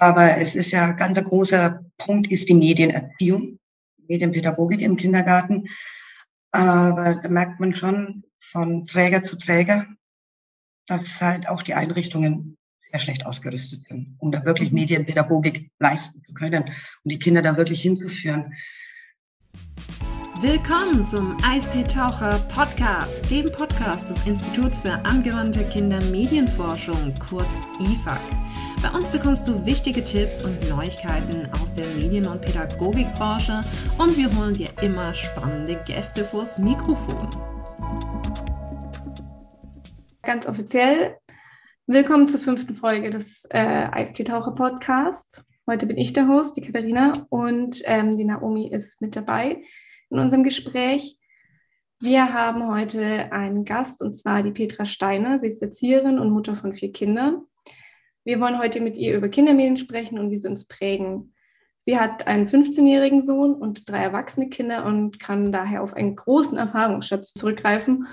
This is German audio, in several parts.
Aber es ist ja ganz ein großer Punkt, ist die Medienerziehung, Medienpädagogik im Kindergarten. Aber da merkt man schon von Träger zu Träger, dass halt auch die Einrichtungen sehr schlecht ausgerüstet sind, um da wirklich mhm. Medienpädagogik leisten zu können und die Kinder da wirklich hinzuführen. Willkommen zum Eistee-Taucher Podcast, dem Podcast des Instituts für angewandte Kindermedienforschung, kurz IFAC. Bei uns bekommst du wichtige Tipps und Neuigkeiten aus der Medien- und Pädagogikbranche und wir holen dir immer spannende Gäste vors Mikrofon. Ganz offiziell, willkommen zur fünften Folge des äh, Eistee-Taucher Podcasts. Heute bin ich der Host, die Katharina, und ähm, die Naomi ist mit dabei in unserem Gespräch. Wir haben heute einen Gast und zwar die Petra Steiner. Sie ist Erzieherin und Mutter von vier Kindern. Wir wollen heute mit ihr über Kindermedien sprechen und wie sie uns prägen. Sie hat einen 15-jährigen Sohn und drei erwachsene Kinder und kann daher auf einen großen Erfahrungsschatz zurückgreifen.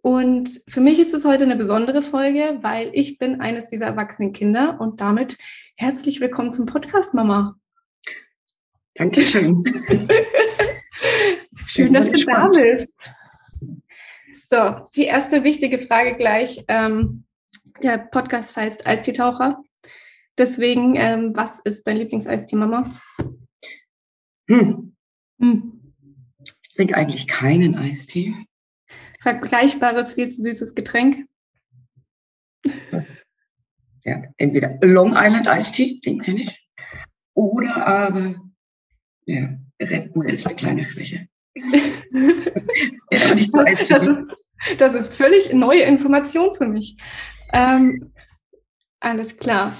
Und für mich ist es heute eine besondere Folge, weil ich bin eines dieser erwachsenen Kinder und damit herzlich willkommen zum Podcast, Mama. Dankeschön. Schön, dass du da bist. So, die erste wichtige Frage gleich. Ähm, der Podcast heißt Eistee-Taucher. Deswegen, ähm, was ist dein Lieblingseistee, Mama? Hm. Hm. Ich trinke eigentlich keinen Eistee. Vergleichbares, viel zu süßes Getränk? Ja, entweder Long Island Eistee, den kenne ich, oder aber ja, Red Bull ist eine kleine Schwäche. Ja, nicht so das, das ist völlig neue Information für mich. Ähm, alles klar.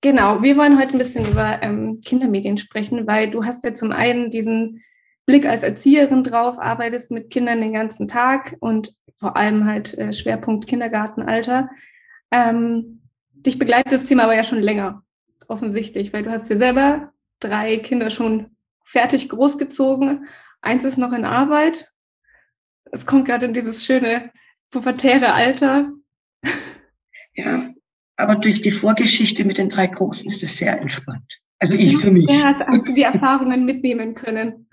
Genau, wir wollen heute ein bisschen über ähm, Kindermedien sprechen, weil du hast ja zum einen diesen Blick als Erzieherin drauf, arbeitest mit Kindern den ganzen Tag und vor allem halt äh, Schwerpunkt Kindergartenalter. Ähm, dich begleitet das Thema aber ja schon länger, offensichtlich, weil du hast ja selber drei Kinder schon fertig großgezogen. Eins ist noch in Arbeit. Es kommt gerade in dieses schöne pubertäre Alter. Ja, aber durch die Vorgeschichte mit den drei Großen ist es sehr entspannt. Also ich für mich. Ja, hast, hast du die Erfahrungen mitnehmen können?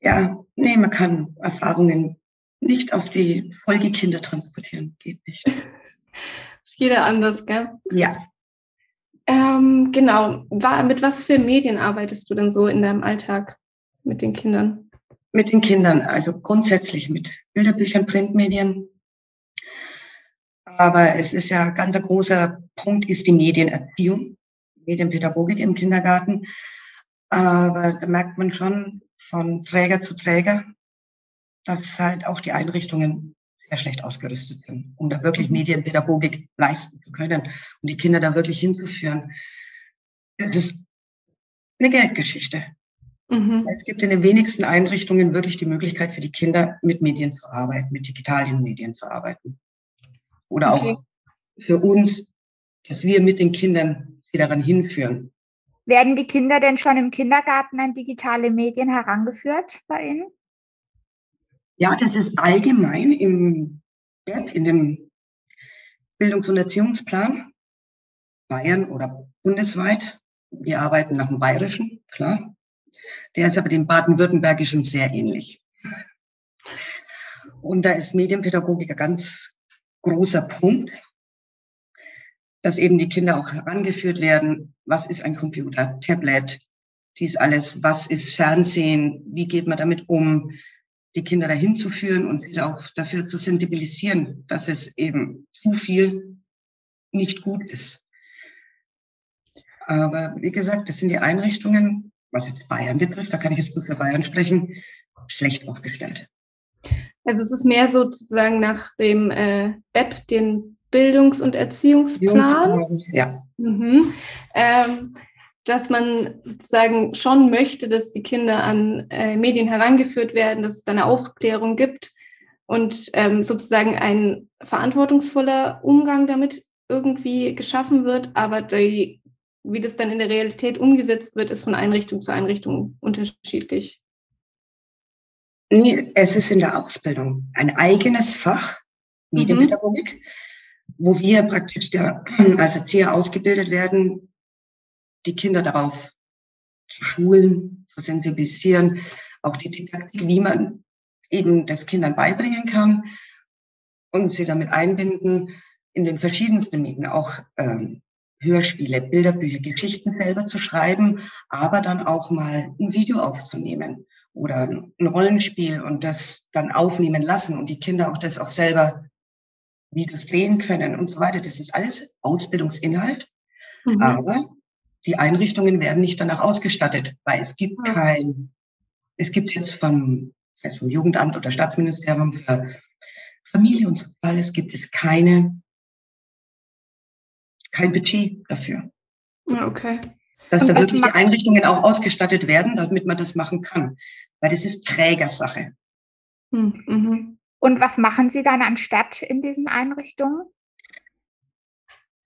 Ja, nee, man kann Erfahrungen nicht auf die Folgekinder transportieren. Geht nicht. ist jeder anders, gell? Ja. Ähm, genau. Mit was für Medien arbeitest du denn so in deinem Alltag mit den Kindern? Mit den Kindern, also grundsätzlich mit Bilderbüchern, Printmedien. Aber es ist ja ganz ein großer Punkt, ist die Medienerziehung, Medienpädagogik im Kindergarten. Aber da merkt man schon von Träger zu Träger, dass halt auch die Einrichtungen sehr schlecht ausgerüstet sind, um da wirklich mhm. Medienpädagogik leisten zu können und die Kinder da wirklich hinzuführen. Das ist eine Geldgeschichte. Mhm. Es gibt in den wenigsten Einrichtungen wirklich die Möglichkeit für die Kinder, mit Medien zu arbeiten, mit digitalen Medien zu arbeiten. Oder okay. auch für uns, dass wir mit den Kindern sie daran hinführen. Werden die Kinder denn schon im Kindergarten an digitale Medien herangeführt bei Ihnen? Ja, das ist allgemein im, in dem Bildungs- und Erziehungsplan Bayern oder bundesweit. Wir arbeiten nach dem Bayerischen, klar. Der ist aber dem Baden-Württembergischen sehr ähnlich. Und da ist Medienpädagogik ein ganz großer Punkt, dass eben die Kinder auch herangeführt werden, was ist ein Computer, Tablet, dies alles, was ist Fernsehen, wie geht man damit um, die Kinder dahin zu führen und auch dafür zu sensibilisieren, dass es eben zu viel nicht gut ist. Aber wie gesagt, das sind die Einrichtungen, was jetzt Bayern betrifft, da kann ich jetzt für Bayern sprechen, schlecht aufgestellt. Also es ist mehr sozusagen nach dem äh, BEP, den Bildungs- und Erziehungsplan. Ja. Mhm. Ähm, dass man sozusagen schon möchte, dass die Kinder an äh, Medien herangeführt werden, dass es da eine Aufklärung gibt und ähm, sozusagen ein verantwortungsvoller Umgang damit irgendwie geschaffen wird, aber die, wie das dann in der Realität umgesetzt wird, ist von Einrichtung zu Einrichtung unterschiedlich. Nee, es ist in der Ausbildung ein eigenes Fach, Medienpädagogik. Mhm. wo wir praktisch der, als Erzieher ausgebildet werden, die Kinder darauf zu schulen, zu sensibilisieren, auch die Didaktik, wie man eben das Kindern beibringen kann und sie damit einbinden in den verschiedensten Medien, auch ähm, Hörspiele, Bilderbücher, Geschichten selber zu schreiben, aber dann auch mal ein Video aufzunehmen oder ein Rollenspiel und das dann aufnehmen lassen und die Kinder auch das auch selber Videos drehen können und so weiter. Das ist alles Ausbildungsinhalt, mhm. aber die Einrichtungen werden nicht danach ausgestattet, weil es gibt kein, es gibt jetzt vom, das heißt vom Jugendamt oder Staatsministerium für Familie und Sozial, es gibt jetzt keine kein Budget dafür. Ja, okay. Dass da wirklich die Einrichtungen auch ausgestattet werden, damit man das machen kann. Weil das ist Trägersache. Hm, mhm. Und was machen Sie dann anstatt in diesen Einrichtungen?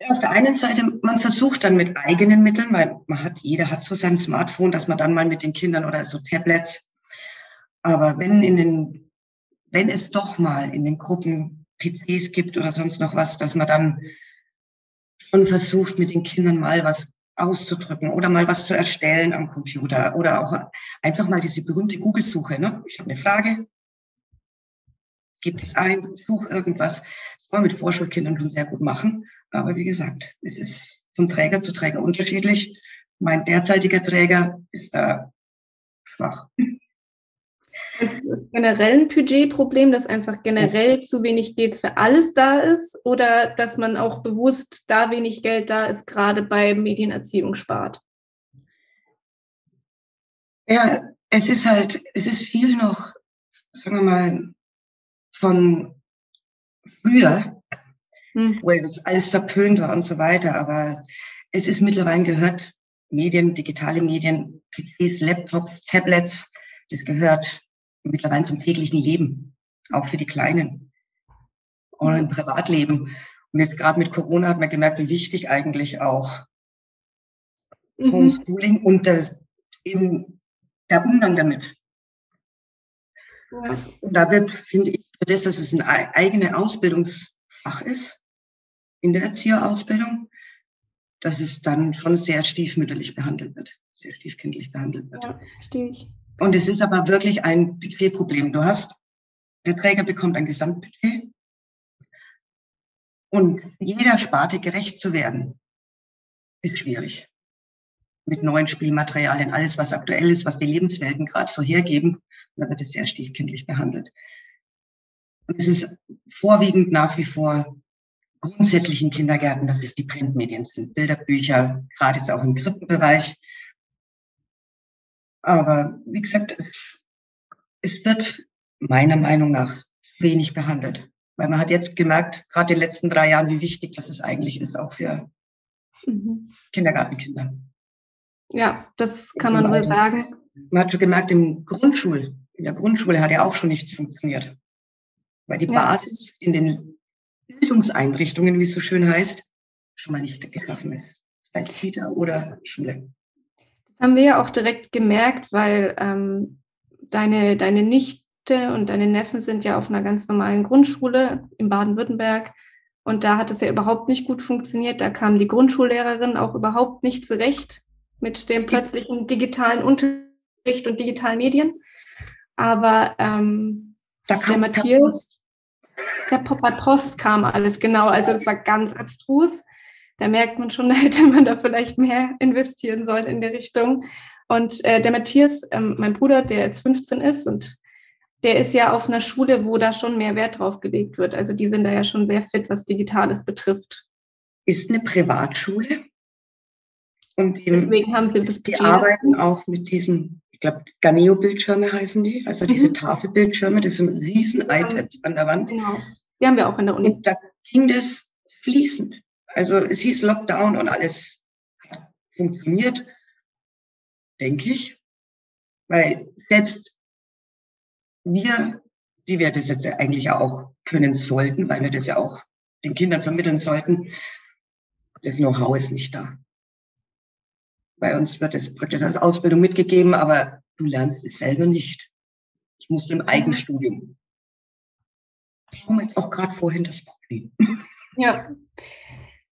Auf der einen Seite, man versucht dann mit eigenen Mitteln, weil man hat, jeder hat so sein Smartphone, dass man dann mal mit den Kindern oder so Tablets. Aber wenn in den, wenn es doch mal in den Gruppen PCs gibt oder sonst noch was, dass man dann und versucht mit den Kindern mal was auszudrücken oder mal was zu erstellen am Computer oder auch einfach mal diese berühmte Google-Suche. Ne? Ich habe eine Frage, gebe es ein, suche irgendwas. Das soll man mit Vorschulkindern schon sehr gut machen. Aber wie gesagt, es ist von Träger zu Träger unterschiedlich. Mein derzeitiger Träger ist da schwach. Ist es generell ein Budgetproblem, dass einfach generell zu wenig Geld für alles da ist oder dass man auch bewusst da wenig Geld da ist, gerade bei Medienerziehung spart? Ja, es ist halt, es ist viel noch, sagen wir mal, von früher, hm. wo das alles verpönt war und so weiter, aber es ist mittlerweile gehört, Medien, digitale Medien, PCs, Laptops, Tablets, das gehört mittlerweile zum täglichen Leben, auch für die Kleinen und im Privatleben. Und jetzt gerade mit Corona hat man gemerkt, wie wichtig eigentlich auch mhm. Homeschooling und das, eben der Umgang damit. Ja. Und da wird, finde ich, für das, dass es ein eigenes Ausbildungsfach ist in der Erzieherausbildung, dass es dann schon sehr stiefmütterlich behandelt wird, sehr stiefkindlich behandelt wird. Ja, ich. Und es ist aber wirklich ein Budgetproblem. Du hast, der Träger bekommt ein Gesamtbudget und jeder Sparte gerecht zu werden, ist schwierig. Mit neuen Spielmaterialien, alles was aktuell ist, was die Lebenswelten gerade so hergeben, da wird es sehr stiefkindlich behandelt. Und es ist vorwiegend nach wie vor grundsätzlich in Kindergärten, dass es die Printmedien sind, Bilderbücher, gerade jetzt auch im Krippenbereich. Aber wie gesagt, es, es wird meiner Meinung nach wenig behandelt. Weil man hat jetzt gemerkt, gerade in den letzten drei Jahren, wie wichtig das eigentlich ist, auch für mhm. Kindergartenkinder. Ja, das kann man wohl sagen. Man hat schon gemerkt, im Grundschul, in der Grundschule hat ja auch schon nichts funktioniert. Weil die ja. Basis in den Bildungseinrichtungen, wie es so schön heißt, schon mal nicht geschaffen ist. Sei es Kita oder Schule. Das haben wir ja auch direkt gemerkt, weil ähm, deine, deine Nichte und deine Neffen sind ja auf einer ganz normalen Grundschule in Baden-Württemberg. Und da hat es ja überhaupt nicht gut funktioniert. Da kam die Grundschullehrerin auch überhaupt nicht zurecht mit dem plötzlichen digitalen Unterricht und digitalen Medien. Aber ähm, da der Matthias, der Popper Post kam alles, genau. Also das war ganz abstrus da merkt man schon, da hätte man da vielleicht mehr investieren sollen in der Richtung. Und äh, der Matthias, ähm, mein Bruder, der jetzt 15 ist und der ist ja auf einer Schule, wo da schon mehr Wert drauf gelegt wird. Also die sind da ja schon sehr fit, was Digitales betrifft. Ist eine Privatschule. Und die, Deswegen haben sie das Die arbeiten auch mit diesen, ich glaube, Ganeo-Bildschirme heißen die, also diese mhm. Tafelbildschirme, das sind riesen iPads an der Wand. Genau. Die haben wir auch in der Uni. Und da ging das fließend. Also es hieß Lockdown und alles funktioniert, denke ich. Weil selbst wir, die wir das jetzt eigentlich auch können sollten, weil wir das ja auch den Kindern vermitteln sollten, das Know-how ist nicht da. Bei uns wird es praktisch als Ausbildung mitgegeben, aber du lernst es selber nicht. Ich musste im Eigenstudium. Somit auch gerade vorhin das Problem. Ja.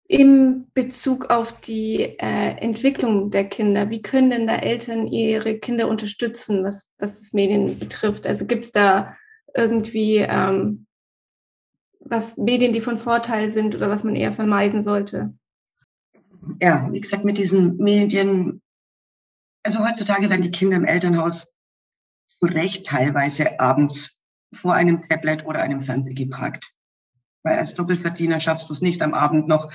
Im Bezug auf die äh, Entwicklung der Kinder, wie können denn da Eltern ihre Kinder unterstützen, was, was das Medien betrifft? Also gibt es da irgendwie ähm, was Medien, die von Vorteil sind oder was man eher vermeiden sollte? Ja, wie gesagt, mit diesen Medien, also heutzutage werden die Kinder im Elternhaus zu Recht teilweise abends vor einem Tablet oder einem Fernseher geparkt. Weil als Doppelverdiener schaffst du es nicht am Abend noch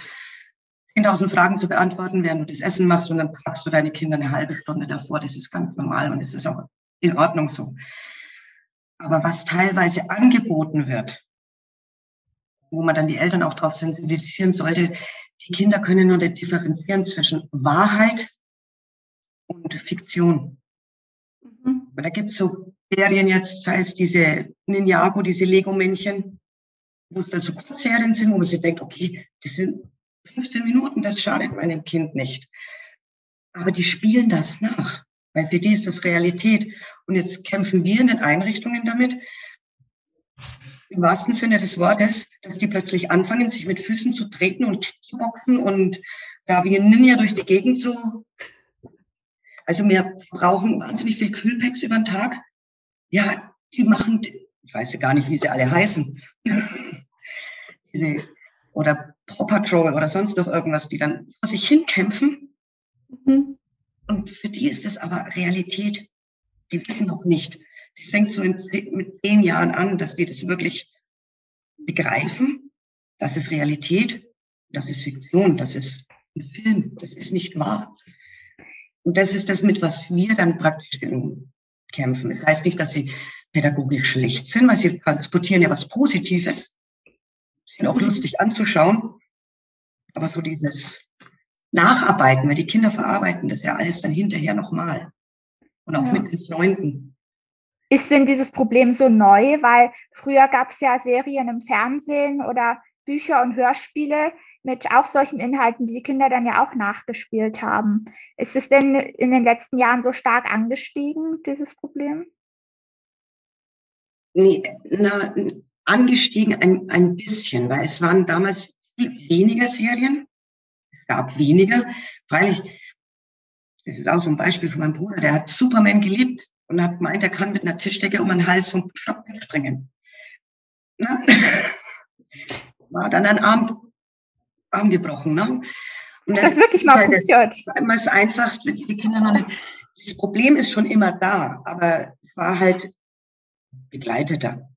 10.000 Fragen zu beantworten, während du das Essen machst und dann packst du deine Kinder eine halbe Stunde davor. Das ist ganz normal und das ist auch in Ordnung so. Aber was teilweise angeboten wird, wo man dann die Eltern auch darauf sensibilisieren sollte, die Kinder können nur differenzieren zwischen Wahrheit und Fiktion. Mhm. Da gibt es so Serien jetzt, sei es diese Ninjago, diese Lego-Männchen, wo es dann so Kurzserien sind, wo man sich denkt, okay, das sind 15 Minuten, das schadet meinem Kind nicht. Aber die spielen das nach, weil für die ist das Realität. Und jetzt kämpfen wir in den Einrichtungen damit, im wahrsten Sinne des Wortes, dass die plötzlich anfangen, sich mit Füßen zu treten und zu boxen und da wie ein Ninja durch die Gegend zu. Also wir brauchen wahnsinnig viel Kühlpacks über den Tag. Ja, die machen, ich weiß gar nicht, wie sie alle heißen. Diese, oder Paw Patrol oder sonst noch irgendwas, die dann vor sich hinkämpfen. Mhm. Und für die ist das aber Realität. Die wissen noch nicht. Das fängt so in, mit zehn Jahren an, dass die das wirklich begreifen. Das ist Realität, das ist Fiktion, das ist ein Film, das ist nicht wahr. Und das ist das, mit was wir dann praktisch kämpfen. Das heißt nicht, dass sie pädagogisch schlecht sind, weil sie transportieren ja was Positives sind auch lustig anzuschauen. Aber so dieses Nacharbeiten, weil die Kinder verarbeiten das ja alles dann hinterher nochmal. Und auch ja. mit den Freunden. Ist denn dieses Problem so neu? Weil früher gab es ja Serien im Fernsehen oder Bücher und Hörspiele mit auch solchen Inhalten, die die Kinder dann ja auch nachgespielt haben. Ist es denn in den letzten Jahren so stark angestiegen, dieses Problem? Nee, na, angestiegen ein, ein bisschen, weil es waren damals viel weniger Serien, es gab weniger. Freilich, das ist auch so ein Beispiel von meinem Bruder, der hat Superman geliebt und hat gemeint, er kann mit einer Tischdecke um den Hals vom Stock springen. Na? War dann ein Arm, Arm gebrochen. Ne? Und das, das ist wirklich mal halt das, ist einfach, die Kinder noch nicht. Das Problem ist schon immer da, aber es war halt begleiteter.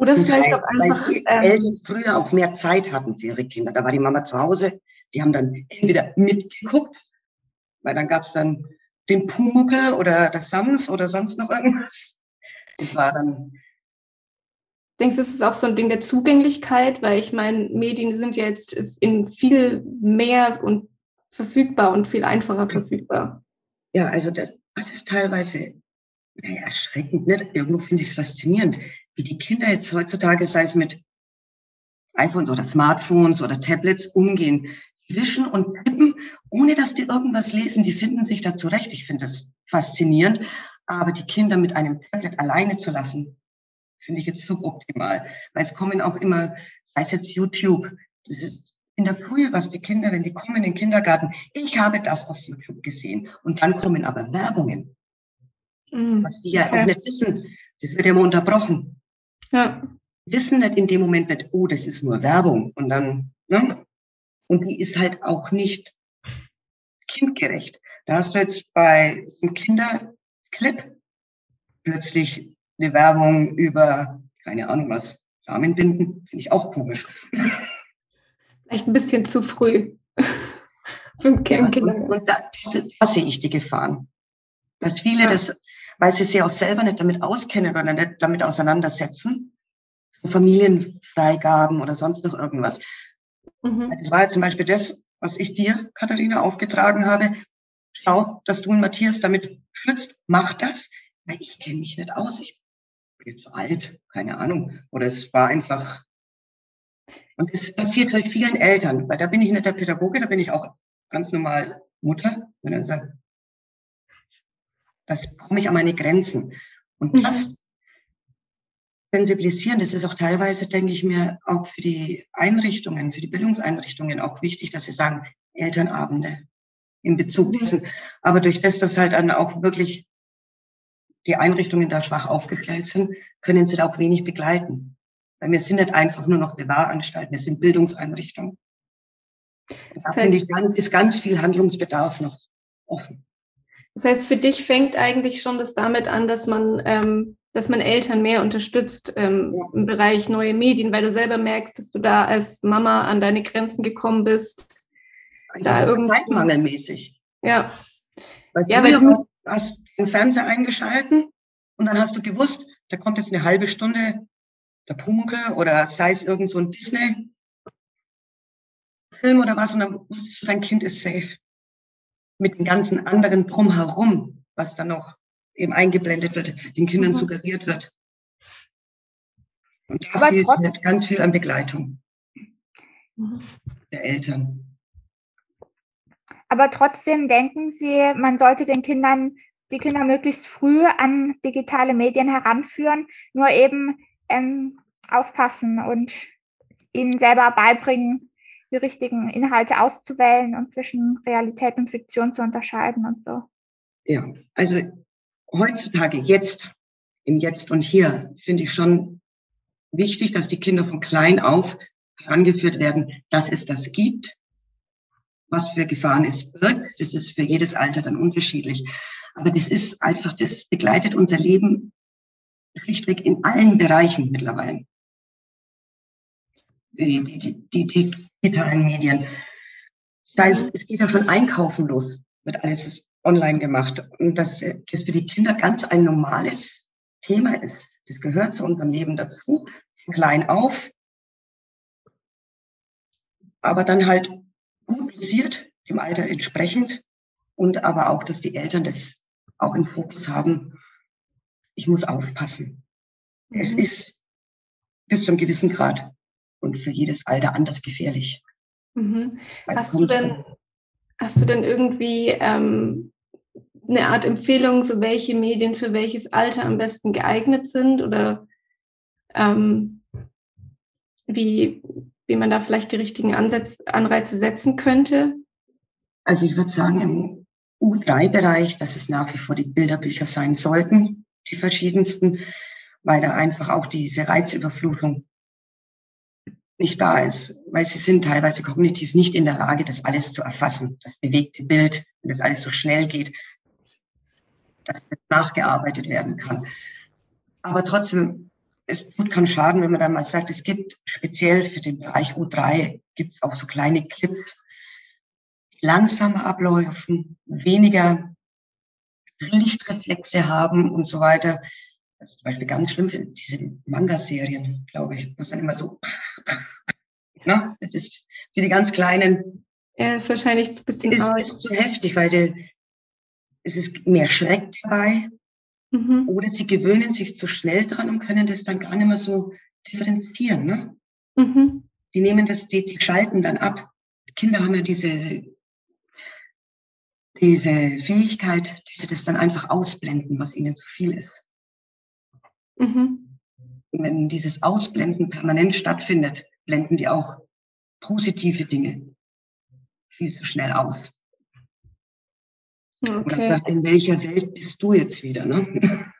Oder vielleicht auch einfach. Weil die ähm, Eltern früher auch mehr Zeit hatten für ihre Kinder. Da war die Mama zu Hause, die haben dann entweder mitgeguckt, weil dann gab es dann den Pumuckel oder das Sams oder sonst noch irgendwas. Das war dann. Denkst du, es ist auch so ein Ding der Zugänglichkeit, weil ich meine, Medien sind ja jetzt in viel mehr und verfügbar und viel einfacher verfügbar. Ja, also das, das ist teilweise naja, erschreckend. Nicht? Irgendwo finde ich es faszinierend wie die Kinder jetzt heutzutage, sei es mit iPhones oder Smartphones oder Tablets, umgehen. Die wischen und tippen, ohne dass die irgendwas lesen. Die finden sich da zurecht. Ich finde das faszinierend. Aber die Kinder mit einem Tablet alleine zu lassen, finde ich jetzt suboptimal. Weil es kommen auch immer, sei es jetzt YouTube, in der Früh, was die Kinder, wenn die kommen in den Kindergarten, ich habe das auf YouTube gesehen. Und dann kommen aber Werbungen. Mhm. Was die ja auch nicht wissen. Das wird ja immer unterbrochen. Ja. Wissen nicht in dem Moment nicht, oh, das ist nur Werbung. Und dann, ne? Und die ist halt auch nicht kindgerecht. Da hast du jetzt bei einem Kinderclip plötzlich eine Werbung über, keine Ahnung was, Samenbinden, finde ich auch komisch. Vielleicht ein bisschen zu früh. Für ein kind. Ja, und, und da, da sehe ich die Gefahren. Dass viele ja. das weil sie sich auch selber nicht damit auskennen oder nicht damit auseinandersetzen. Familienfreigaben oder sonst noch irgendwas. Mhm. Das war ja zum Beispiel das, was ich dir, Katharina, aufgetragen habe. Schau, dass du und Matthias damit schützt. Mach das, weil ich kenne mich nicht aus. Ich bin zu alt, keine Ahnung. Oder es war einfach. Und es passiert halt vielen Eltern, weil da bin ich nicht der Pädagoge, da bin ich auch ganz normal Mutter. Und dann sagt, das komme ich an meine Grenzen. Und mhm. das sensibilisieren. Das ist auch teilweise, denke ich mir, auch für die Einrichtungen, für die Bildungseinrichtungen auch wichtig, dass sie sagen, Elternabende in Bezug dessen. Aber durch das, dass halt dann auch wirklich die Einrichtungen da schwach aufgeklärt sind, können sie da auch wenig begleiten. Weil wir sind nicht einfach nur noch Bewahranstalten, wir sind Bildungseinrichtungen. Da das heißt, finde ich, ganz, ist ganz viel Handlungsbedarf noch offen. Das heißt, für dich fängt eigentlich schon das damit an, dass man, ähm, dass man Eltern mehr unterstützt ähm, ja. im Bereich neue Medien, weil du selber merkst, dass du da als Mama an deine Grenzen gekommen bist. Da irgendwie Zeitmangelmäßig. Ja. Weil ja, weil du hast den Fernseher eingeschalten und dann hast du gewusst, da kommt jetzt eine halbe Stunde der Pumuckl oder sei es irgend so ein Disney Film oder was und dann wusstest du, dein Kind ist safe mit dem ganzen anderen drumherum, was dann noch eben eingeblendet wird, den Kindern mhm. suggeriert wird. Und da fehlt halt ganz viel an Begleitung mhm. der Eltern. Aber trotzdem denken Sie, man sollte den Kindern, die Kinder möglichst früh an digitale Medien heranführen, nur eben ähm, aufpassen und ihnen selber beibringen, die richtigen Inhalte auszuwählen und zwischen Realität und Fiktion zu unterscheiden und so. Ja, also heutzutage, jetzt, im Jetzt und Hier, finde ich schon wichtig, dass die Kinder von klein auf herangeführt werden, dass es das gibt, was für Gefahren es birgt. Das ist für jedes Alter dann unterschiedlich. Aber das ist einfach, das begleitet unser Leben schlichtweg in allen Bereichen mittlerweile. Die, die, die, die digitalen Medien. Da ist, es geht ja schon einkaufen los, wird alles online gemacht. Und dass das für die Kinder ganz ein normales Thema ist. Das gehört zu unserem Leben dazu, von klein auf. Aber dann halt gut dosiert, dem Alter entsprechend. Und aber auch, dass die Eltern das auch im Fokus haben. Ich muss aufpassen. Mhm. Es ist bis zu einem gewissen Grad und für jedes Alter anders gefährlich. Mhm. Hast, du denn, hast du denn irgendwie ähm, eine Art Empfehlung, so welche Medien für welches Alter am besten geeignet sind oder ähm, wie, wie man da vielleicht die richtigen Ansätze, Anreize setzen könnte? Also ich würde sagen, im U3-Bereich, dass es nach wie vor die Bilderbücher sein sollten, die verschiedensten, weil da einfach auch diese Reizüberflutung nicht da ist, weil sie sind teilweise kognitiv nicht in der Lage, das alles zu erfassen, das bewegte Bild, wenn das alles so schnell geht, dass das nachgearbeitet werden kann. Aber trotzdem, es tut keinen Schaden, wenn man dann mal sagt, es gibt speziell für den Bereich U3 gibt es auch so kleine Clips, langsamer abläufen, weniger Lichtreflexe haben und so weiter. Das ist zum Beispiel ganz schlimm für diese Manga-Serien, glaube ich. Das ist dann immer so. Ne? Das ist für die ganz Kleinen. Ja, ist wahrscheinlich ein bisschen ist, ist zu heftig, weil die, es ist mehr Schreck dabei. Mhm. Oder sie gewöhnen sich zu schnell dran und können das dann gar nicht mehr so differenzieren. Ne? Mhm. Die nehmen das, die, die schalten dann ab. Die Kinder haben ja diese, diese Fähigkeit, dass sie das dann einfach ausblenden, was ihnen zu viel ist. Mhm. Wenn dieses Ausblenden permanent stattfindet, blenden die auch positive Dinge viel zu schnell aus. Okay. Und dann sagt, in welcher Welt bist du jetzt wieder? Ne?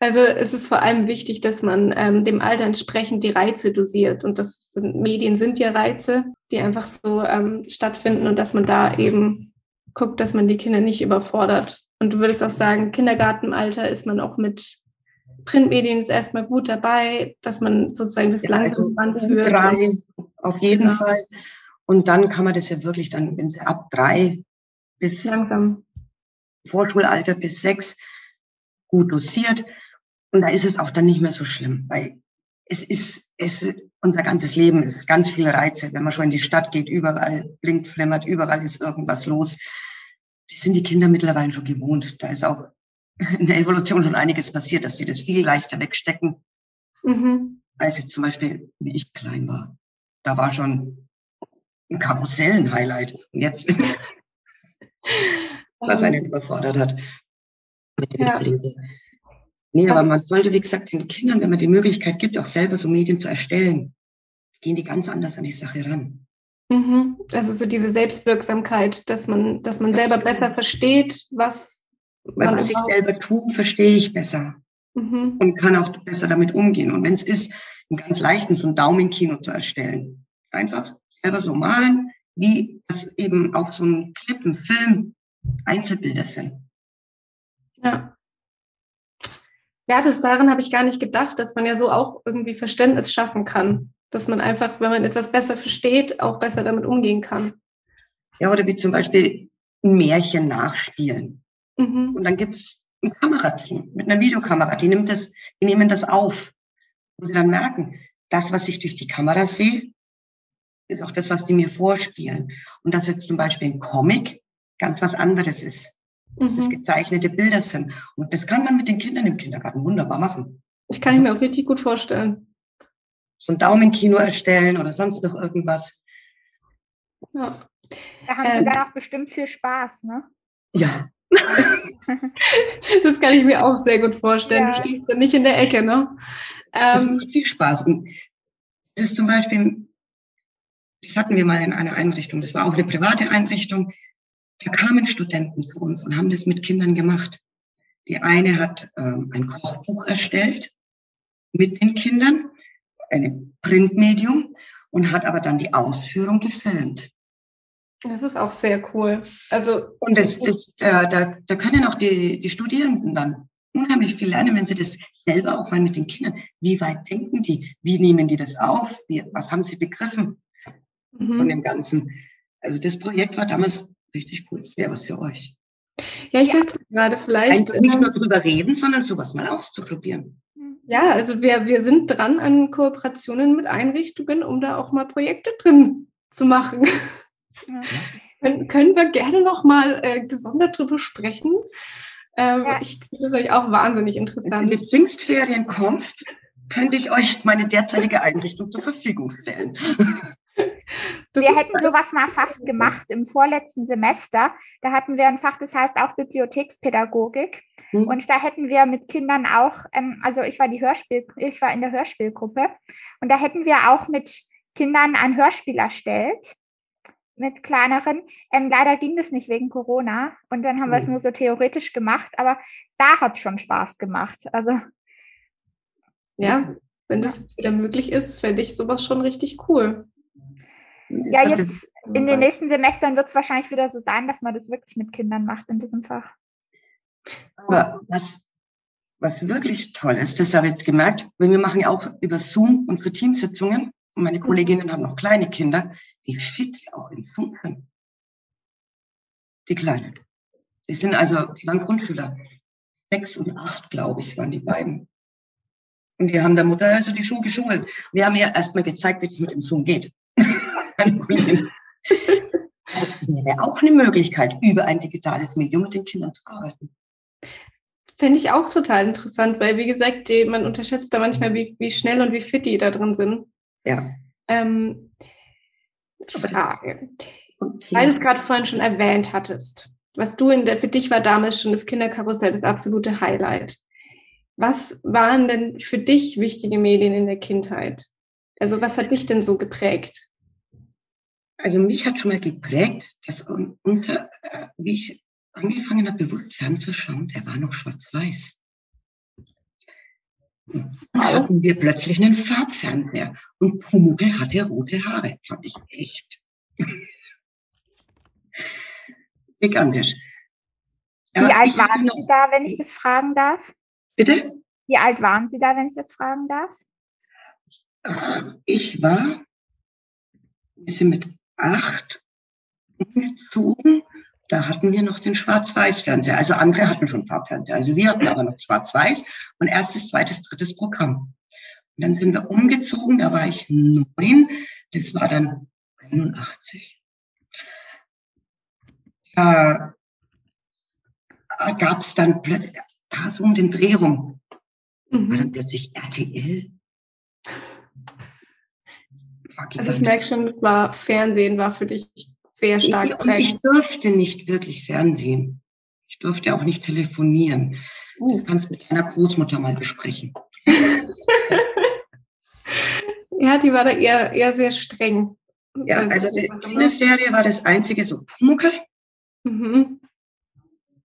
Also es ist vor allem wichtig, dass man ähm, dem Alter entsprechend die Reize dosiert. Und das sind, Medien sind ja Reize, die einfach so ähm, stattfinden und dass man da eben guckt, dass man die Kinder nicht überfordert. Und du würdest auch sagen, Kindergartenalter ist man auch mit Printmedien ist erstmal gut dabei, dass man sozusagen das ja, langsam also führt. Drei, auf jeden genau. Fall. Und dann kann man das ja wirklich dann, ab drei bis langsam. Vorschulalter bis sechs gut dosiert. Und da ist es auch dann nicht mehr so schlimm, weil es ist, es, unser ganzes Leben ist ganz viele Reize. Wenn man schon in die Stadt geht, überall blinkt, flimmert, überall ist irgendwas los. Das sind die Kinder mittlerweile schon gewohnt. Da ist auch in der Evolution schon einiges passiert, dass sie das viel leichter wegstecken, mhm. als jetzt zum Beispiel, wie ich klein war. Da war schon ein Karussell ein Highlight. Und jetzt, was einen überfordert hat. Ja. Nee, aber man sollte, wie gesagt, den Kindern, wenn man die Möglichkeit gibt, auch selber so Medien zu erstellen, gehen die ganz anders an die Sache ran. Mhm. Also so diese Selbstwirksamkeit, dass man, dass man selber besser versteht, was Weil was ich selber tue, verstehe ich besser mhm. und kann auch besser damit umgehen. Und wenn es ist, einen ganz leichten so ein Daumenkino zu erstellen, einfach selber so malen, wie das eben auch so ein Clip, ein Film, Einzelbilder sind. Ja. Ja, das daran habe ich gar nicht gedacht, dass man ja so auch irgendwie Verständnis schaffen kann. Dass man einfach, wenn man etwas besser versteht, auch besser damit umgehen kann. Ja, oder wie zum Beispiel ein Märchen nachspielen. Mhm. Und dann gibt's ein Kamerateam mit einer Videokamera, die nimmt das, die nehmen das auf. Und dann merken, das, was ich durch die Kamera sehe, ist auch das, was die mir vorspielen. Und dass jetzt zum Beispiel ein Comic ganz was anderes ist. Mhm. Das gezeichnete Bilder sind. Und das kann man mit den Kindern im Kindergarten wunderbar machen. Ich kann ich mir auch richtig gut vorstellen. So ein Daumenkino erstellen oder sonst noch irgendwas. Ja. Da haben ähm, Sie dann auch bestimmt viel Spaß, ne? Ja. das kann ich mir auch sehr gut vorstellen. Ja. Du stehst dann nicht in der Ecke, ne? das ähm, macht viel Spaß. Das ist zum Beispiel, das hatten wir mal in einer Einrichtung, das war auch eine private Einrichtung. Da kamen Studenten zu uns und haben das mit Kindern gemacht. Die eine hat ähm, ein Kochbuch erstellt mit den Kindern, ein Printmedium und hat aber dann die Ausführung gefilmt. Das ist auch sehr cool. Also und das, das, äh, da, da können auch die, die Studierenden dann unheimlich viel lernen, wenn sie das selber auch mal mit den Kindern, wie weit denken die, wie nehmen die das auf, wie, was haben sie begriffen mhm. von dem Ganzen. Also das Projekt war damals richtig cool, das wäre was für euch. Ja, ich dachte gerade vielleicht. Einfach nicht nur drüber reden, sondern sowas mal auszuprobieren. Ja, also wir, wir sind dran an Kooperationen mit Einrichtungen, um da auch mal Projekte drin zu machen. Ja. Dann können wir gerne noch mal äh, gesondert drüber sprechen. Ähm, ja. Ich finde das euch auch wahnsinnig interessant. Wenn du in die Pfingstferien kommst, könnte ich euch meine derzeitige Einrichtung zur Verfügung stellen. Das wir hätten sowas mal fast gemacht im vorletzten Semester. Da hatten wir ein Fach, das heißt auch Bibliothekspädagogik. Mhm. Und da hätten wir mit Kindern auch, ähm, also ich war die Hörspiel, ich war in der Hörspielgruppe und da hätten wir auch mit Kindern ein Hörspiel erstellt mit kleineren. Ähm, leider ging das nicht wegen Corona und dann haben mhm. wir es nur so theoretisch gemacht, aber da hat es schon Spaß gemacht. Also ja, wenn das jetzt wieder möglich ist, fände ich sowas schon richtig cool. Ja, jetzt in den nächsten Semestern wird es wahrscheinlich wieder so sein, dass man das wirklich mit Kindern macht in diesem Fach. Aber was, was wirklich toll ist, das habe ich jetzt gemerkt, weil wir machen ja auch über Zoom und für Teamsitzungen und meine Kolleginnen haben noch kleine Kinder, wie fit die auch im Zoom sind. Die Kleinen. Die sind also, die waren Grundschüler. Sechs und acht, glaube ich, waren die beiden. Und wir haben der Mutter also die Schuhe geschummelt. Wir haben ihr erstmal gezeigt, wie es mit dem Zoom geht. wäre auch eine Möglichkeit, über ein digitales Medium mit den Kindern zu arbeiten. Finde ich auch total interessant, weil, wie gesagt, man unterschätzt da manchmal, wie, wie schnell und wie fit die da drin sind. Ja. Ähm, Frage. Okay. Weil du es gerade vorhin schon erwähnt hattest, was du in der, für dich war damals schon das Kinderkarussell das absolute Highlight. Was waren denn für dich wichtige Medien in der Kindheit? Also was hat dich denn so geprägt? Also mich hat schon mal geprägt, dass unter, äh, wie ich angefangen habe, bewusst fernzuschauen, der war noch schwarz-weiß. Dann hatten wir plötzlich einen Farbfernseher und Pumuckl hatte rote Haare. Fand ich echt gigantisch. Wie Aber alt waren Sie da, wenn ich das fragen darf? Bitte? Wie alt waren Sie da, wenn ich das fragen darf? Äh, ich war, wir sind mit acht umgezogen. Da hatten wir noch den Schwarz-Weiß-Fernseher. Also andere hatten schon Farbfernseher. Also wir hatten aber noch Schwarz-Weiß und erstes, zweites, drittes Programm. Und dann sind wir umgezogen, da war ich neun. Das war dann 81. Da gab es dann plötzlich, da so um den Dreh rum, mhm. war dann plötzlich RTL also ich merke schon, das war Fernsehen war für dich sehr stark Und ich durfte nicht wirklich Fernsehen. Ich durfte auch nicht telefonieren. Du kannst mit deiner Großmutter mal besprechen. ja, die war da eher, eher sehr streng. Ja, also die Serie war das einzige so Pumuckel mhm.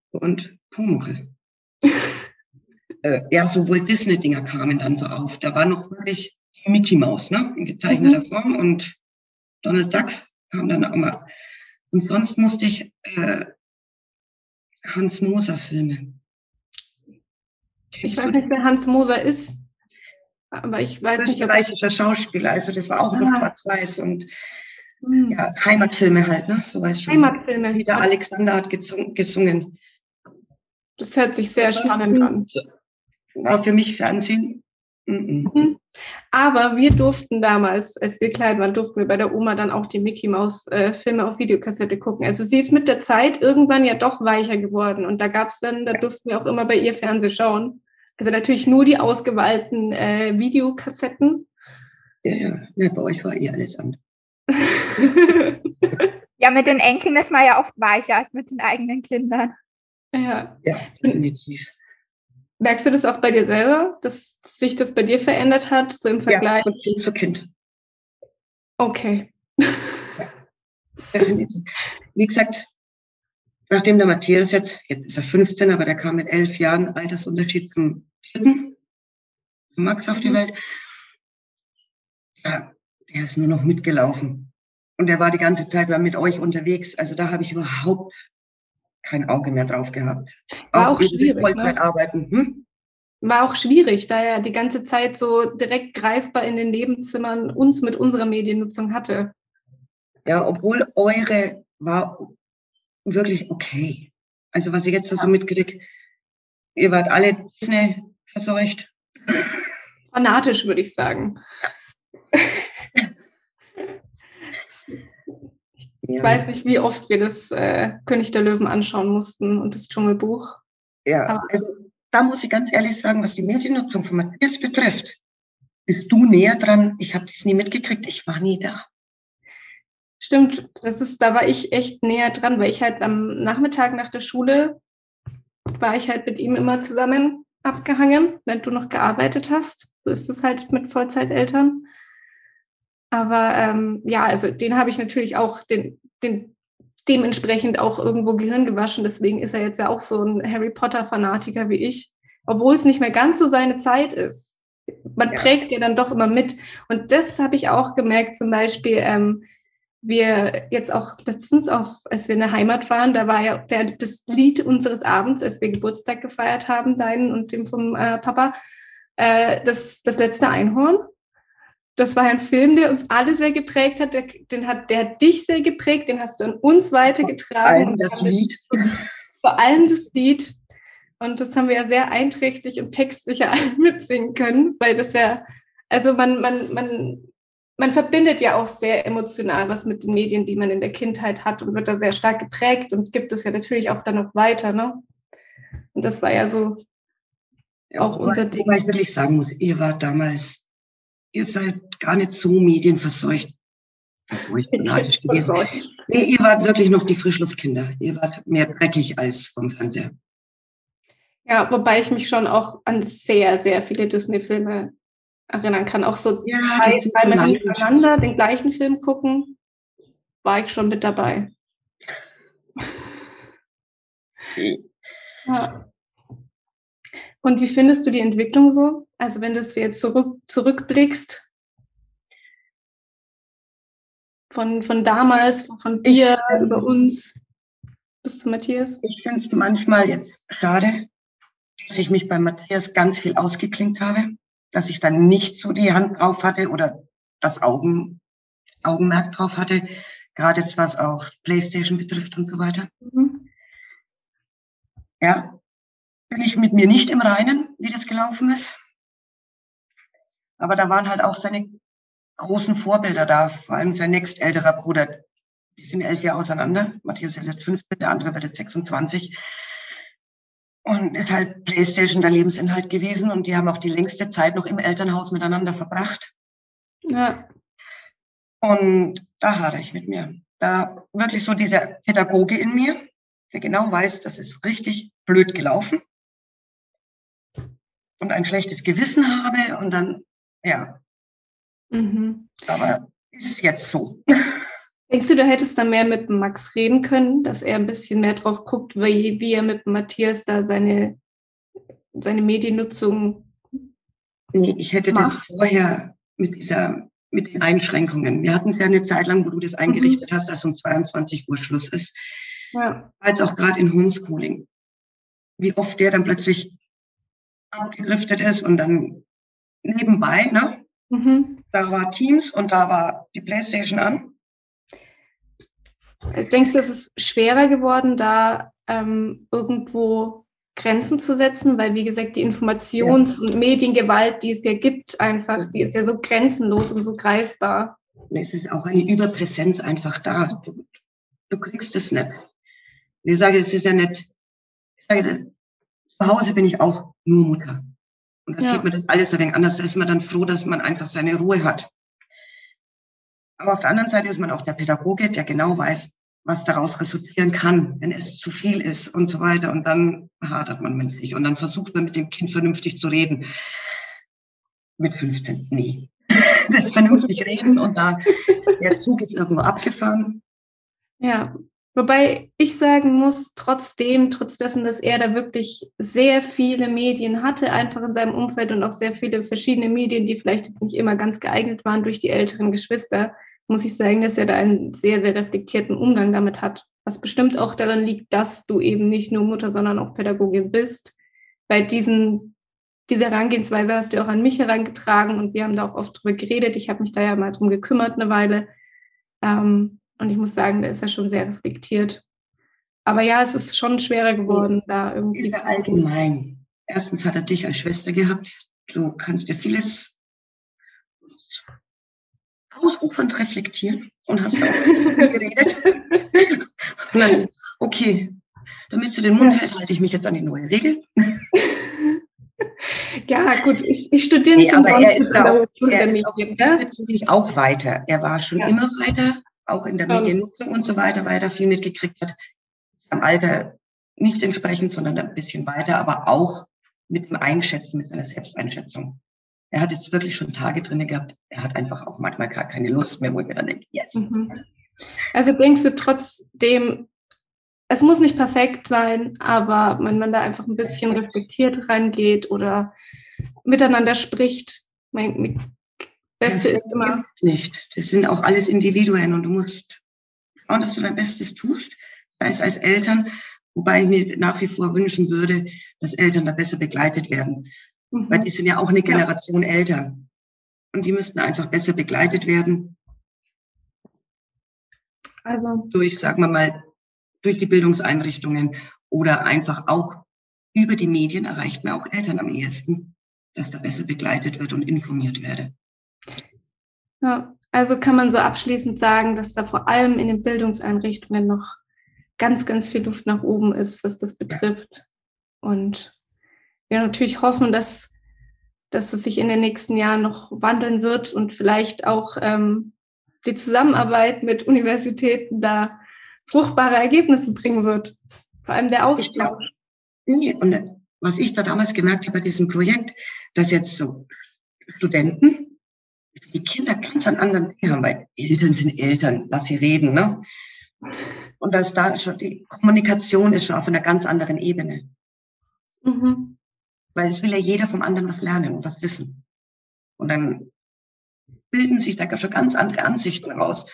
und Pumuckel. äh, ja, sowohl Disney-Dinger kamen dann so auf. Da war noch wirklich Mickey Mouse, ne, in gezeichneter mhm. Form und Donald Duck kam dann auch mal. Und sonst musste ich äh, Hans Moser Filme. Ich weiß nicht, wer Hans Moser ist, aber ich weiß nicht. Österreichischer Schauspieler, also das war auch ah. noch schwarz-weiß und hm. ja, Heimatfilme halt, ne? So weißt du. Heimatfilme. Wieder Alexander hat gesungen. Das hört sich sehr spannend an. War für mich Fernsehen. Mhm. Aber wir durften damals, als wir klein waren, durften wir bei der Oma dann auch die Mickey Maus äh, Filme auf Videokassette gucken. Also sie ist mit der Zeit irgendwann ja doch weicher geworden und da gab es dann, da durften wir auch immer bei ihr Fernsehen schauen. Also natürlich nur die ausgewählten äh, Videokassetten. Ja, ja, ja, bei euch war eh alles anders. ja, mit den Enkeln ist man ja oft weicher als mit den eigenen Kindern. Ja, ja definitiv. Merkst du das auch bei dir selber, dass sich das bei dir verändert hat, so im Vergleich? Ja, von Kind zu Kind. Okay. Ja, definitiv. Wie gesagt, nachdem der Matthias jetzt, jetzt ist er 15, aber der kam mit elf Jahren Altersunterschied zum dritten, Max auf die mhm. Welt. Ja, der ist nur noch mitgelaufen. Und der war die ganze Zeit mit euch unterwegs. Also da habe ich überhaupt kein Auge mehr drauf gehabt. War auch, auch schwierig. Ne? Vollzeit ne? arbeiten. Hm? War auch schwierig, da er die ganze Zeit so direkt greifbar in den Nebenzimmern uns mit unserer Mediennutzung hatte. Ja, obwohl eure war wirklich okay. Also was ich jetzt so mitkriege, ihr wart alle Disney verseucht. Fanatisch, würde ich sagen. Ich ja. weiß nicht, wie oft wir das äh, König der Löwen anschauen mussten und das Dschungelbuch. Ja, Aber also da muss ich ganz ehrlich sagen, was die Mediennutzung von Matthias betrifft, bist du näher dran. Ich habe das nie mitgekriegt, ich war nie da. Stimmt, das ist, da war ich echt näher dran, weil ich halt am Nachmittag nach der Schule war ich halt mit ihm immer zusammen abgehangen, wenn du noch gearbeitet hast. So ist es halt mit Vollzeiteltern. Aber ähm, ja, also den habe ich natürlich auch den, den, dementsprechend auch irgendwo Gehirn gewaschen. Deswegen ist er jetzt ja auch so ein Harry Potter-Fanatiker wie ich, obwohl es nicht mehr ganz so seine Zeit ist. Man ja. prägt ja dann doch immer mit. Und das habe ich auch gemerkt, zum Beispiel, ähm, wir jetzt auch letztens, auf, als wir in der Heimat waren, da war ja der, das Lied unseres Abends, als wir Geburtstag gefeiert haben, deinen und dem vom äh, Papa, äh, das, das letzte Einhorn das war ein Film, der uns alle sehr geprägt hat. Der, den hat, der hat dich sehr geprägt, den hast du an uns weitergetragen. Vor allem das Lied. Vor allem das Lied. Und das haben wir ja sehr einträchtig und textsicher alle mitsingen können, weil das ja, also man, man, man, man verbindet ja auch sehr emotional was mit den Medien, die man in der Kindheit hat und wird da sehr stark geprägt und gibt es ja natürlich auch dann noch weiter. Ne? Und das war ja so ja, auch unser Ding. Wobei ich wirklich sagen muss, ihr wart damals ihr seid gar nicht so medienverseucht. Verseucht, gewesen. Nee, ihr wart wirklich noch die Frischluftkinder. Ihr wart mehr dreckig als vom Fernseher. Ja, wobei ich mich schon auch an sehr, sehr viele Disney-Filme erinnern kann. Auch so ja, zwei, zweimal hintereinander den gleichen Film gucken, war ich schon mit dabei. ja. Und wie findest du die Entwicklung so? Also wenn du es jetzt zurück, zurückblickst, von, von damals, von dir ich, über uns bis zu Matthias? Ich finde es manchmal jetzt schade, dass ich mich bei Matthias ganz viel ausgeklinkt habe, dass ich dann nicht so die Hand drauf hatte oder das Augen, Augenmerk drauf hatte, gerade jetzt was auch Playstation betrifft und so weiter. Mhm. Ja, bin ich mit mir nicht im Reinen, wie das gelaufen ist. Aber da waren halt auch seine großen Vorbilder da, vor allem sein nächstälterer Bruder. Die sind elf Jahre auseinander. Matthias ist jetzt 15, der andere wird jetzt 26. Und ist halt Playstation der Lebensinhalt gewesen und die haben auch die längste Zeit noch im Elternhaus miteinander verbracht. Ja. Und da hadere ich mit mir. Da wirklich so dieser Pädagoge in mir, der genau weiß, das ist richtig blöd gelaufen. Und ein schlechtes Gewissen habe und dann, ja. Mhm. Aber ist jetzt so. Denkst du, du hättest da mehr mit Max reden können, dass er ein bisschen mehr drauf guckt, wie, wie er mit Matthias da seine, seine Mediennutzung. Nee, ich hätte macht? das vorher mit dieser, mit den Einschränkungen. Wir hatten ja eine Zeit lang, wo du das eingerichtet mhm. hast, dass um 22 Uhr Schluss ist. Ja. Als auch gerade in Homeschooling. Wie oft der dann plötzlich abgedriftet ist und dann nebenbei, ne? Mhm. Da war Teams und da war die Playstation an. Denkst du, es ist schwerer geworden, da ähm, irgendwo Grenzen zu setzen? Weil, wie gesagt, die Informations- ja. und Mediengewalt, die es ja gibt, einfach, die ist ja so grenzenlos und so greifbar. Es ist auch eine Überpräsenz einfach da. Du, du kriegst es nicht. Ich sage, es ist ja nicht, zu Hause bin ich auch nur Mutter. Und da ja. sieht man das alles ein wenig anders. Da ist man dann froh, dass man einfach seine Ruhe hat. Aber auf der anderen Seite ist man auch der Pädagoge, der genau weiß, was daraus resultieren kann, wenn es zu viel ist und so weiter. Und dann hadert man mit sich und dann versucht man mit dem Kind vernünftig zu reden. Mit 15, nee. Das vernünftig reden und da der Zug ist irgendwo abgefahren. Ja, Wobei ich sagen muss, trotzdem, trotz dessen, dass er da wirklich sehr viele Medien hatte, einfach in seinem Umfeld und auch sehr viele verschiedene Medien, die vielleicht jetzt nicht immer ganz geeignet waren durch die älteren Geschwister, muss ich sagen, dass er da einen sehr, sehr reflektierten Umgang damit hat. Was bestimmt auch daran liegt, dass du eben nicht nur Mutter, sondern auch Pädagogin bist. Bei diesen, dieser Herangehensweise hast du auch an mich herangetragen und wir haben da auch oft drüber geredet. Ich habe mich da ja mal drum gekümmert eine Weile. Ähm, und ich muss sagen, da ist er schon sehr reflektiert. Aber ja, es ist schon schwerer geworden, da irgendwie. Ist er allgemein. Erstens hat er dich als Schwester gehabt. Du kannst dir vieles ausufernd reflektieren und hast auch geredet. und dann, okay, damit du den Mund hältst, halte ich mich jetzt an die neue Regel. Ja, gut, ich, ich studiere nicht nee, aber er ist, auch, er ist auch diesbezüglich auch weiter. Er war schon ja. immer weiter auch in der Mediennutzung und so weiter, weil er da viel mitgekriegt hat. Am Alter nicht entsprechend, sondern ein bisschen weiter, aber auch mit dem Einschätzen, mit seiner Selbsteinschätzung. Er hat jetzt wirklich schon Tage drin gehabt. Er hat einfach auch manchmal gar keine Lust mehr, wo ich mir dann denke, yes. Mhm. Also denkst du trotzdem, es muss nicht perfekt sein, aber wenn man da einfach ein bisschen reflektiert reingeht oder miteinander spricht, Beste ist immer. nicht. Das sind auch alles Individuen und du musst schauen, dass du dein Bestes tust, sei es als Eltern, wobei ich mir nach wie vor wünschen würde, dass Eltern da besser begleitet werden. Mhm. Weil die sind ja auch eine Generation ja. älter. Und die müssten einfach besser begleitet werden. Also. Durch, sagen wir mal, durch die Bildungseinrichtungen oder einfach auch über die Medien erreicht man auch Eltern am ehesten, dass da besser begleitet wird und informiert werde. Ja, also kann man so abschließend sagen, dass da vor allem in den Bildungseinrichtungen noch ganz, ganz viel Luft nach oben ist, was das betrifft. Und wir natürlich hoffen, dass, dass es sich in den nächsten Jahren noch wandeln wird und vielleicht auch ähm, die Zusammenarbeit mit Universitäten da fruchtbare Ergebnisse bringen wird. Vor allem der Austausch. Und was ich da damals gemerkt habe bei diesem Projekt, dass jetzt so Studenten die Kinder ganz an anderen Dingen haben, weil Eltern sind Eltern, lass sie reden, ne? Und dass da schon die Kommunikation ist schon auf einer ganz anderen Ebene. Mhm. Weil es will ja jeder vom anderen was lernen und was wissen. Und dann bilden sich da schon ganz andere Ansichten raus.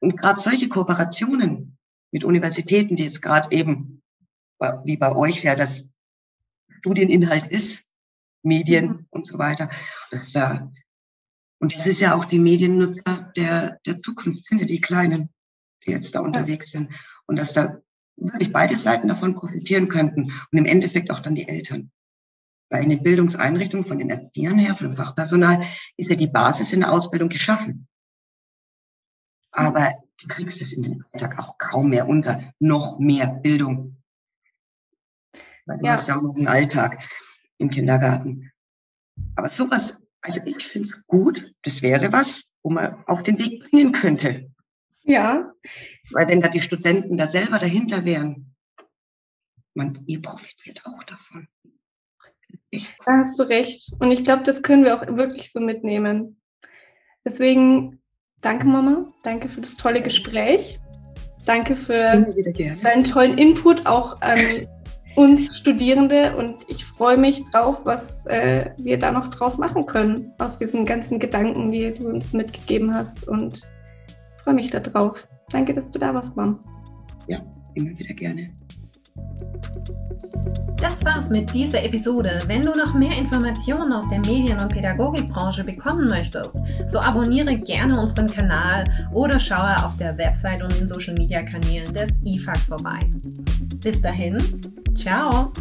Und gerade solche Kooperationen mit Universitäten, die jetzt gerade eben, wie bei euch ja das Studieninhalt ist, Medien mhm. und so weiter, das, äh, und das ist ja auch die Mediennutzer der, der Zukunft, die Kleinen, die jetzt da unterwegs sind. Und dass da wirklich beide Seiten davon profitieren könnten und im Endeffekt auch dann die Eltern. Weil in den Bildungseinrichtungen von den Erziehern her, von dem Fachpersonal, ist ja die Basis in der Ausbildung geschaffen. Aber du kriegst es in den Alltag auch kaum mehr unter. Noch mehr Bildung. Weil du ja. hast ja auch noch einen Alltag im Kindergarten. Aber sowas also ich finde es gut, das wäre was, wo man auf den Weg bringen könnte. Ja. Weil wenn da die Studenten da selber dahinter wären, man, ihr profitiert auch davon. Da hast du recht. Und ich glaube, das können wir auch wirklich so mitnehmen. Deswegen danke, Mama. Danke für das tolle Gespräch. Danke für deinen tollen Input auch an uns Studierende und ich freue mich drauf, was äh, wir da noch draus machen können aus diesen ganzen Gedanken, die du uns mitgegeben hast und freue mich darauf. Danke, dass du da warst, Mom. Ja, immer wieder gerne. Das war's mit dieser Episode. Wenn du noch mehr Informationen aus der Medien- und Pädagogikbranche bekommen möchtest, so abonniere gerne unseren Kanal oder schaue auf der Website und den Social Media Kanälen des IFAG vorbei. Bis dahin, Ciao